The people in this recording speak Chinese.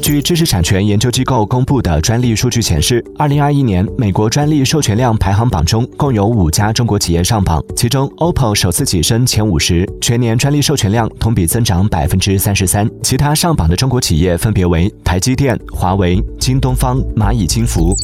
据知识产权研究机构公布的专利数据显示二零二一年美国专利授权量排行榜中共有五家中国企业上榜其中 oppo 首次跻身前五十全年专利授权量同比增长百分之三十三。其他上榜的中国企业分别为台积电华为京东方蚂蚁金服